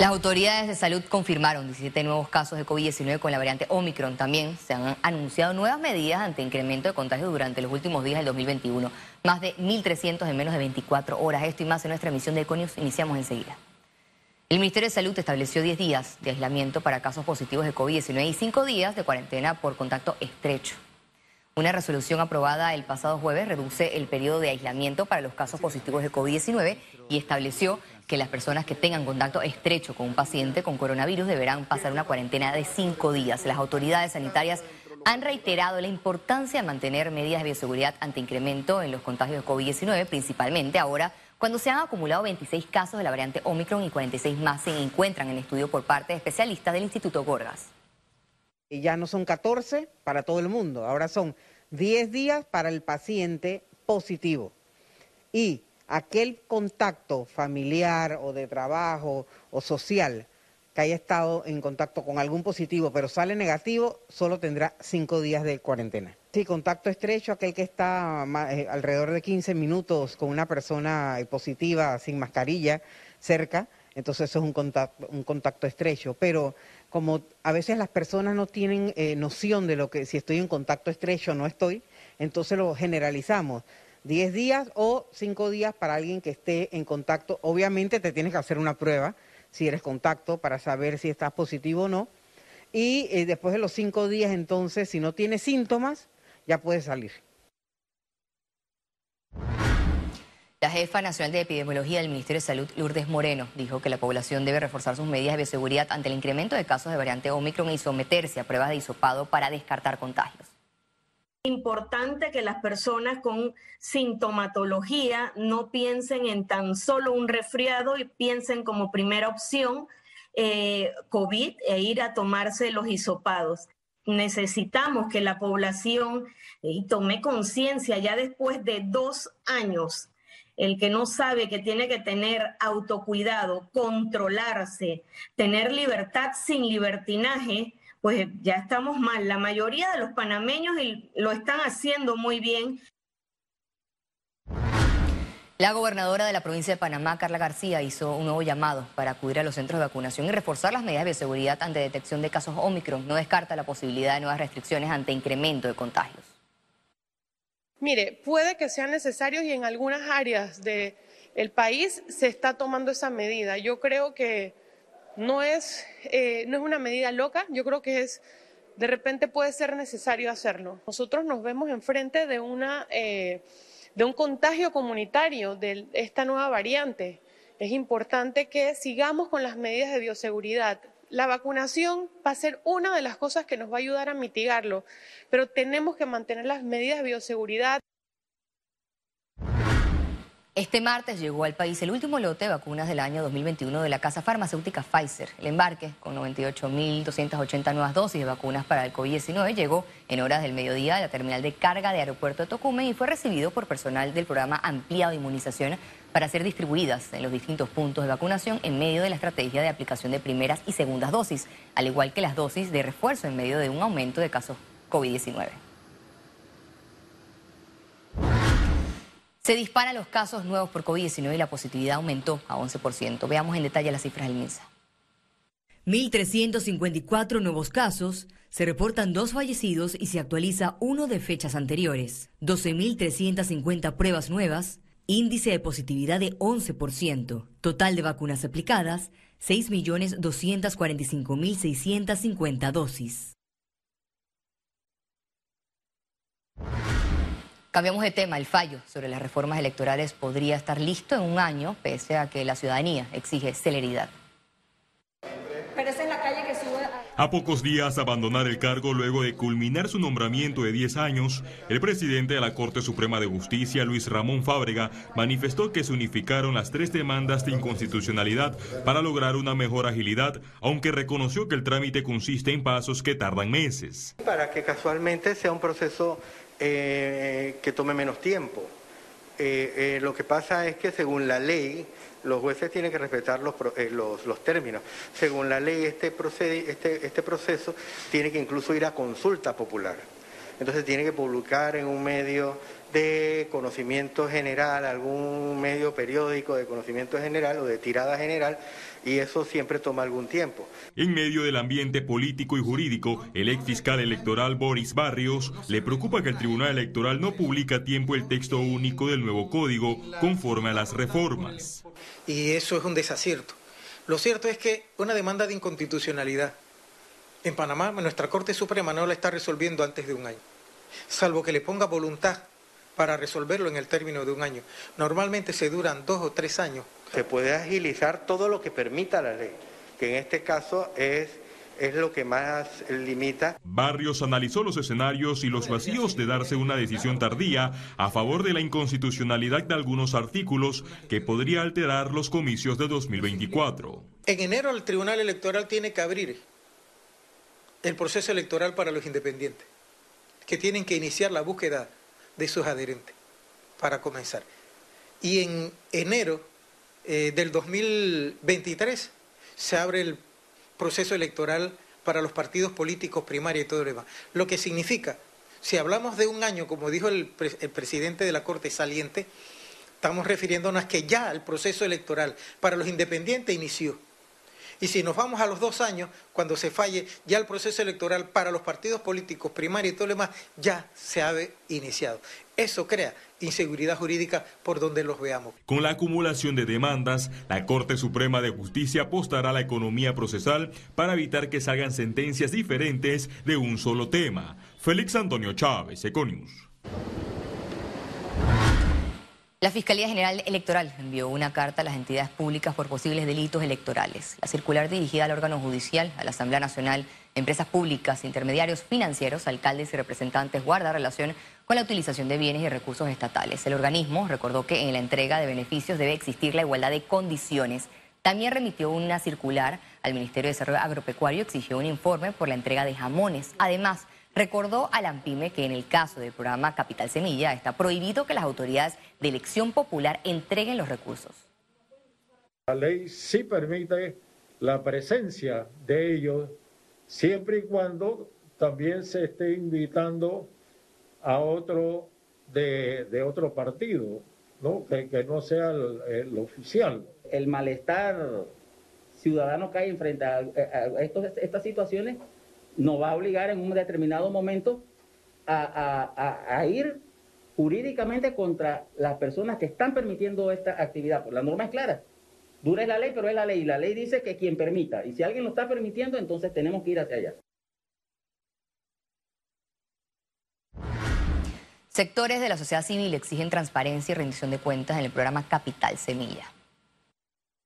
Las autoridades de salud confirmaron 17 nuevos casos de COVID-19 con la variante Omicron. También se han anunciado nuevas medidas ante incremento de contagios durante los últimos días del 2021. Más de 1.300 en menos de 24 horas. Esto y más en nuestra emisión de Econius. Iniciamos enseguida. El Ministerio de Salud estableció 10 días de aislamiento para casos positivos de COVID-19 y 5 días de cuarentena por contacto estrecho. Una resolución aprobada el pasado jueves reduce el periodo de aislamiento para los casos positivos de COVID-19 y estableció que las personas que tengan contacto estrecho con un paciente con coronavirus deberán pasar una cuarentena de cinco días. Las autoridades sanitarias han reiterado la importancia de mantener medidas de bioseguridad ante incremento en los contagios de COVID-19, principalmente ahora cuando se han acumulado 26 casos de la variante Omicron y 46 más se encuentran en estudio por parte de especialistas del Instituto Gorgas. Ya no son 14 para todo el mundo, ahora son 10 días para el paciente positivo. Y aquel contacto familiar o de trabajo o social que haya estado en contacto con algún positivo pero sale negativo, solo tendrá 5 días de cuarentena. Sí, contacto estrecho, aquel que está eh, alrededor de 15 minutos con una persona positiva sin mascarilla cerca, entonces eso es un contacto, un contacto estrecho. Pero como a veces las personas no tienen eh, noción de lo que si estoy en contacto estrecho o no estoy, entonces lo generalizamos. 10 días o 5 días para alguien que esté en contacto. Obviamente te tienes que hacer una prueba si eres contacto para saber si estás positivo o no. Y eh, después de los 5 días, entonces, si no tienes síntomas, ya puedes salir. La jefa nacional de epidemiología del Ministerio de Salud, Lourdes Moreno, dijo que la población debe reforzar sus medidas de bioseguridad ante el incremento de casos de variante Omicron y someterse a pruebas de hisopado para descartar contagios. Importante que las personas con sintomatología no piensen en tan solo un resfriado y piensen como primera opción eh, COVID e ir a tomarse los hisopados. Necesitamos que la población tome conciencia ya después de dos años el que no sabe que tiene que tener autocuidado, controlarse, tener libertad sin libertinaje, pues ya estamos mal. La mayoría de los panameños lo están haciendo muy bien. La gobernadora de la provincia de Panamá, Carla García, hizo un nuevo llamado para acudir a los centros de vacunación y reforzar las medidas de seguridad ante detección de casos Omicron. No descarta la posibilidad de nuevas restricciones ante incremento de contagios. Mire, puede que sean necesarios y en algunas áreas del país se está tomando esa medida. Yo creo que no es, eh, no es una medida loca, yo creo que es, de repente puede ser necesario hacerlo. Nosotros nos vemos enfrente de, una, eh, de un contagio comunitario de esta nueva variante. Es importante que sigamos con las medidas de bioseguridad, la vacunación va a ser una de las cosas que nos va a ayudar a mitigarlo, pero tenemos que mantener las medidas de bioseguridad. Este martes llegó al país el último lote de vacunas del año 2021 de la casa farmacéutica Pfizer. El embarque, con 98.280 nuevas dosis de vacunas para el COVID-19, llegó en horas del mediodía a la terminal de carga de aeropuerto de Tocumen y fue recibido por personal del programa ampliado de inmunización para ser distribuidas en los distintos puntos de vacunación en medio de la estrategia de aplicación de primeras y segundas dosis, al igual que las dosis de refuerzo en medio de un aumento de casos COVID-19. Se disparan los casos nuevos por COVID-19 y la positividad aumentó a 11%. Veamos en detalle las cifras del MINSA. 1.354 nuevos casos, se reportan dos fallecidos y se actualiza uno de fechas anteriores. 12.350 pruebas nuevas, índice de positividad de 11%, total de vacunas aplicadas, 6.245.650 dosis. Cambiamos de tema. El fallo sobre las reformas electorales podría estar listo en un año, pese a que la ciudadanía exige celeridad. A pocos días de abandonar el cargo luego de culminar su nombramiento de 10 años, el presidente de la Corte Suprema de Justicia, Luis Ramón Fábrega, manifestó que se unificaron las tres demandas de inconstitucionalidad para lograr una mejor agilidad, aunque reconoció que el trámite consiste en pasos que tardan meses. Para que casualmente sea un proceso eh, que tome menos tiempo. Eh, eh, lo que pasa es que según la ley, los jueces tienen que respetar los, los, términos. Según la ley, este, este, este proceso tiene que incluso ir a consulta popular. Entonces tiene que publicar en un medio de conocimiento general, algún medio periódico de conocimiento general o de tirada general, y eso siempre toma algún tiempo. En medio del ambiente político y jurídico, el ex fiscal electoral Boris Barrios le preocupa que el Tribunal Electoral no publica a tiempo el texto único del nuevo código conforme a las reformas. Y eso es un desacierto. Lo cierto es que una demanda de inconstitucionalidad en Panamá, nuestra Corte Suprema no la está resolviendo antes de un año, salvo que le ponga voluntad para resolverlo en el término de un año. Normalmente se duran dos o tres años. Se puede agilizar todo lo que permita la ley, que en este caso es es lo que más limita. Barrios analizó los escenarios y los vacíos de darse una decisión tardía a favor de la inconstitucionalidad de algunos artículos que podría alterar los comicios de 2024. En enero el Tribunal Electoral tiene que abrir el proceso electoral para los independientes, que tienen que iniciar la búsqueda de sus adherentes para comenzar. Y en enero eh, del 2023 se abre el proceso electoral para los partidos políticos primarios y todo lo demás. Lo que significa, si hablamos de un año, como dijo el, el presidente de la Corte saliente, estamos refiriéndonos a que ya el proceso electoral para los independientes inició. Y si nos vamos a los dos años, cuando se falle, ya el proceso electoral para los partidos políticos primarios y todo lo demás ya se ha iniciado. Eso crea inseguridad jurídica por donde los veamos. Con la acumulación de demandas, la Corte Suprema de Justicia apostará a la economía procesal para evitar que salgan sentencias diferentes de un solo tema. Félix Antonio Chávez, Econius. La Fiscalía General Electoral envió una carta a las entidades públicas por posibles delitos electorales. La circular dirigida al órgano judicial, a la Asamblea Nacional, empresas públicas, intermediarios financieros, alcaldes y representantes guarda relación con la utilización de bienes y recursos estatales. El organismo recordó que en la entrega de beneficios debe existir la igualdad de condiciones. También remitió una circular al Ministerio de Desarrollo Agropecuario, exigió un informe por la entrega de jamones. Además, Recordó a la AMPIME que en el caso del programa Capital Semilla está prohibido que las autoridades de elección popular entreguen los recursos. La ley sí permite la presencia de ellos siempre y cuando también se esté invitando a otro de, otro partido, ¿no? Que, no sea el, oficial. El malestar ciudadano que hay frente a, estas situaciones nos va a obligar en un determinado momento a, ir jurídicamente contra las personas que están permitiendo esta actividad. Pues la norma es clara. Dura es la ley, pero es la ley. La ley dice que quien permita. Y si alguien lo está permitiendo, entonces tenemos que ir hacia allá. Sectores de la sociedad civil exigen transparencia y rendición de cuentas en el programa Capital Semilla.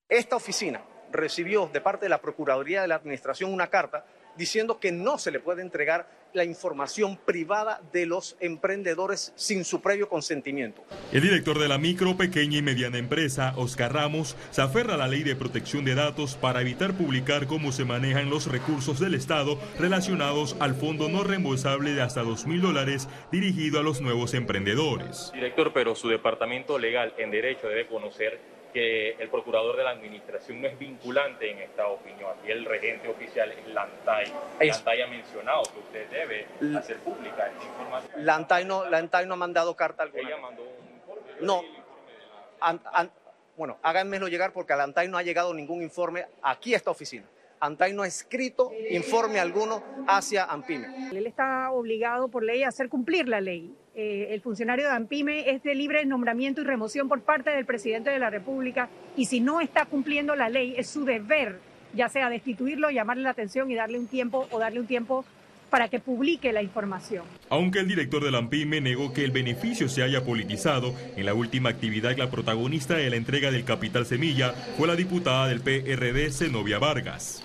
Esta oficina recibió de parte de la Procuraduría de la Administración una carta diciendo que no se le puede entregar la información privada de los emprendedores sin su previo consentimiento. El director de la micro, pequeña y mediana empresa, Oscar Ramos, se aferra a la ley de protección de datos para evitar publicar cómo se manejan los recursos del Estado relacionados al fondo no reembolsable de hasta dos mil dólares dirigido a los nuevos emprendedores. Director, pero su departamento legal en derecho debe conocer que el procurador de la administración no es vinculante en esta opinión. Aquí el regente oficial es Lantay. Lantay ha mencionado que usted debe hacer pública esta información. Lantay no, Lantay no ha mandado carta alguna. Ella mandó un informe. No. bueno, háganmelo llegar porque a Lantay no ha llegado ningún informe aquí a esta oficina. ANTAI no ha escrito informe alguno hacia AMPIME. Él está obligado por ley a hacer cumplir la ley. Eh, el funcionario de AMPIME es de libre nombramiento y remoción por parte del presidente de la República y si no está cumpliendo la ley es su deber, ya sea destituirlo, llamarle la atención y darle un tiempo o darle un tiempo para que publique la información. Aunque el director de la AMPIME negó que el beneficio se haya politizado, en la última actividad la protagonista de la entrega del capital semilla fue la diputada del PRD, Zenobia Vargas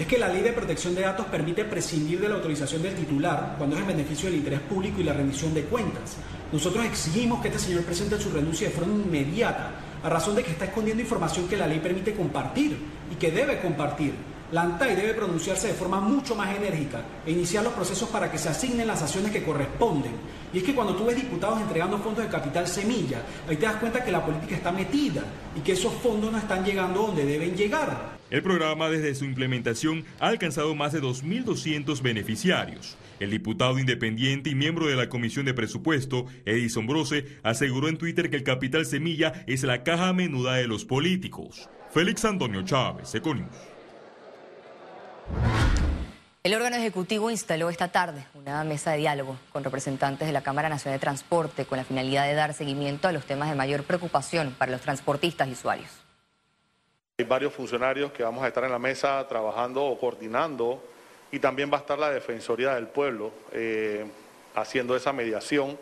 es que la ley de protección de datos permite prescindir de la autorización del titular cuando es en beneficio del interés público y la rendición de cuentas. Nosotros exigimos que este señor presente su renuncia de forma inmediata, a razón de que está escondiendo información que la ley permite compartir y que debe compartir. la ANTAI debe pronunciarse de forma mucho más enérgica e iniciar los procesos para que se asignen las acciones que corresponden. Y es que cuando tú ves diputados entregando fondos de capital semilla, ahí te das cuenta que la política está metida y que esos fondos no están llegando donde deben llegar. El programa desde su implementación ha alcanzado más de 2.200 beneficiarios. El diputado independiente y miembro de la Comisión de Presupuesto, Edison Brose, aseguró en Twitter que el capital semilla es la caja menuda de los políticos. Félix Antonio Chávez, Econius. El órgano ejecutivo instaló esta tarde una mesa de diálogo con representantes de la Cámara Nacional de Transporte con la finalidad de dar seguimiento a los temas de mayor preocupación para los transportistas y usuarios. Hay varios funcionarios que vamos a estar en la mesa trabajando o coordinando y también va a estar la Defensoría del Pueblo eh, haciendo esa mediación.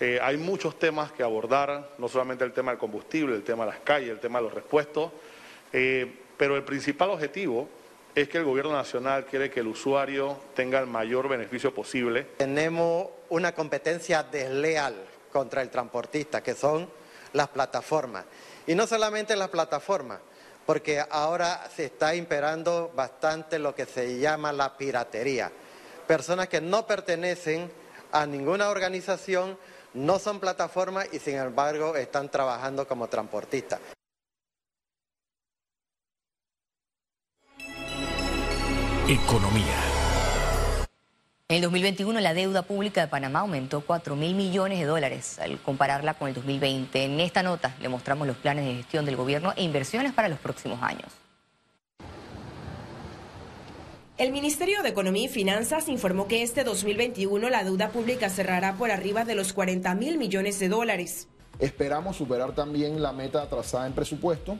Eh, hay muchos temas que abordar, no solamente el tema del combustible, el tema de las calles, el tema de los repuestos, eh, pero el principal objetivo es que el Gobierno Nacional quiere que el usuario tenga el mayor beneficio posible. Tenemos una competencia desleal contra el transportista, que son las plataformas. Y no solamente las plataformas, porque ahora se está imperando bastante lo que se llama la piratería. Personas que no pertenecen a ninguna organización, no son plataformas y sin embargo están trabajando como transportistas. Economía. En el 2021 la deuda pública de Panamá aumentó 4 mil millones de dólares al compararla con el 2020. En esta nota le mostramos los planes de gestión del gobierno e inversiones para los próximos años. El Ministerio de Economía y Finanzas informó que este 2021 la deuda pública cerrará por arriba de los 40 mil millones de dólares. Esperamos superar también la meta trazada en presupuesto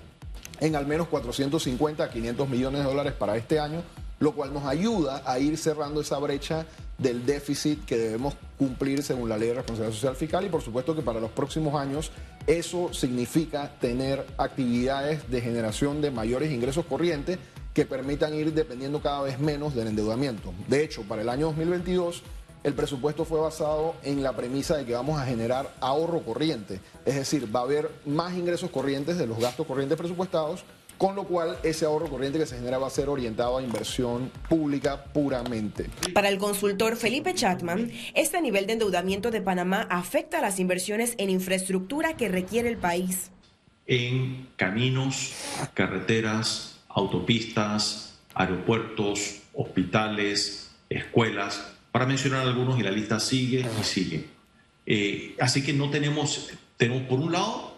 en al menos 450 a 500 millones de dólares para este año lo cual nos ayuda a ir cerrando esa brecha del déficit que debemos cumplir según la ley de responsabilidad social fiscal y por supuesto que para los próximos años eso significa tener actividades de generación de mayores ingresos corrientes que permitan ir dependiendo cada vez menos del endeudamiento. De hecho, para el año 2022 el presupuesto fue basado en la premisa de que vamos a generar ahorro corriente, es decir, va a haber más ingresos corrientes de los gastos corrientes presupuestados con lo cual ese ahorro corriente que se genera va a ser orientado a inversión pública puramente. Para el consultor Felipe Chatman, este nivel de endeudamiento de Panamá afecta a las inversiones en infraestructura que requiere el país. En caminos, carreteras, autopistas, aeropuertos, hospitales, escuelas, para mencionar algunos y la lista sigue y sigue. Eh, así que no tenemos, tenemos por un lado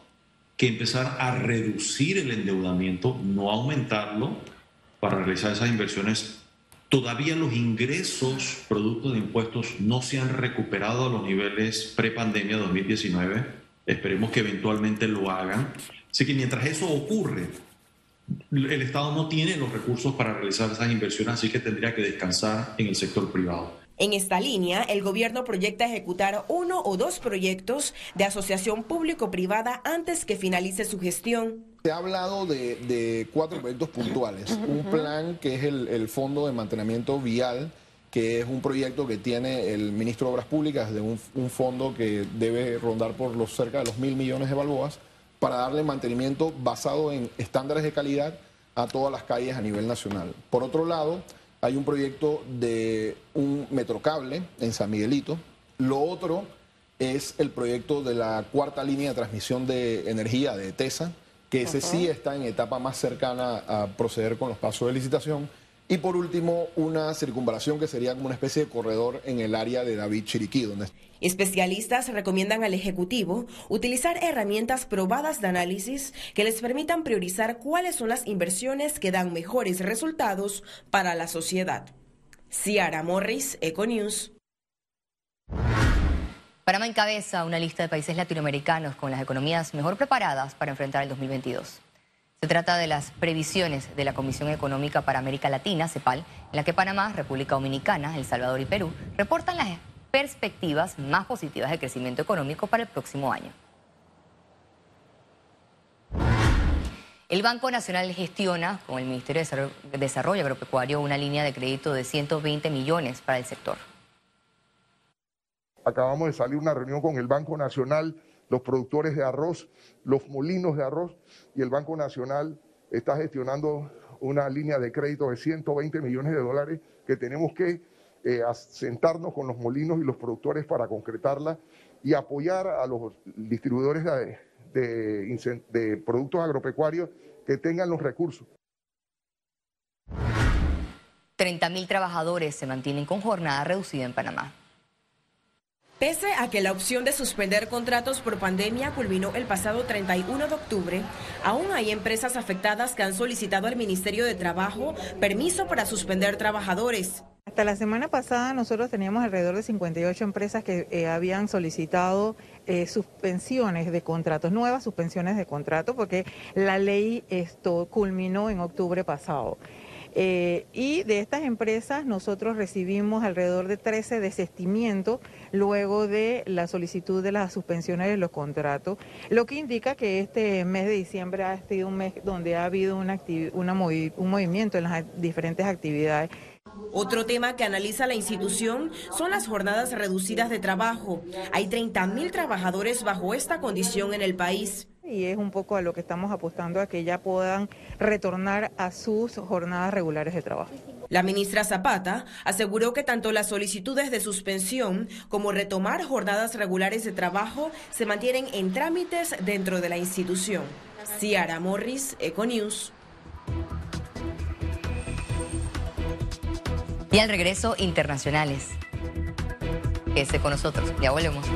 que empezar a reducir el endeudamiento, no aumentarlo, para realizar esas inversiones. Todavía los ingresos producto de impuestos no se han recuperado a los niveles pre-pandemia 2019. Esperemos que eventualmente lo hagan. Así que mientras eso ocurre, el Estado no tiene los recursos para realizar esas inversiones, así que tendría que descansar en el sector privado. En esta línea, el gobierno proyecta ejecutar uno o dos proyectos de asociación público-privada antes que finalice su gestión. Se ha hablado de, cuatro proyectos puntuales. Un plan que es el, Fondo de Mantenimiento Vial, que es un proyecto que tiene el ministro de Obras Públicas de un, un fondo que debe rondar por los cerca de los mil millones de balboas para darle mantenimiento basado en estándares de calidad a todas las calles a nivel nacional. Por otro lado, hay un proyecto de un metrocable en San Miguelito. Lo otro es el proyecto de la cuarta línea de transmisión de energía de TESA, que ese sí está en etapa más cercana a proceder con los pasos de licitación. Y por último, una circunvalación que sería como una especie de corredor en el área de David Chiriquí. Donde... Especialistas recomiendan al Ejecutivo utilizar herramientas probadas de análisis que les permitan priorizar cuáles son las inversiones que dan mejores resultados para la sociedad. Ciara Morris, Econews. Panamá encabeza una lista de países latinoamericanos con las economías mejor preparadas para enfrentar el 2022. Se trata de las previsiones de la Comisión Económica para América Latina, CEPAL, en la que Panamá, República Dominicana, El Salvador y Perú reportan las perspectivas más positivas de crecimiento económico para el próximo año. El Banco Nacional gestiona con el Ministerio de Desarrollo Agropecuario una línea de crédito de 120 millones para el sector. Acabamos de salir una reunión con el Banco Nacional los productores de arroz, los molinos de arroz y el Banco Nacional está gestionando una línea de crédito de 120 millones de dólares que tenemos que eh, sentarnos con los molinos y los productores para concretarla y apoyar a los distribuidores de, de productos agropecuarios que tengan los recursos. 30.000 trabajadores se mantienen con jornada reducida en Panamá. Pese a que la opción de suspender contratos por pandemia culminó el pasado 31 de octubre, aún hay empresas afectadas que han solicitado al Ministerio de Trabajo permiso para suspender trabajadores. Hasta la semana pasada nosotros teníamos alrededor de 58 empresas que eh, habían solicitado eh, suspensiones de contratos, nuevas suspensiones de contratos, porque la ley esto culminó en octubre pasado. Eh, y de estas empresas nosotros recibimos alrededor de 13 desestimientos luego de la solicitud de las suspensiones de los contratos, lo que indica que este mes de diciembre ha sido un mes donde ha habido una un movimiento en las diferentes actividades. Otro tema que analiza la institución son las jornadas reducidas de trabajo. Hay 30 mil trabajadores bajo esta condición en el país y es un poco a lo que estamos apostando a que ya puedan retornar a sus jornadas regulares de trabajo. La ministra Zapata aseguró que tanto las solicitudes de suspensión como retomar jornadas regulares de trabajo se mantienen en trámites dentro de la institución. Ciara Morris, Econews. Y al regreso, internacionales. Quédese con nosotros, ya volvemos.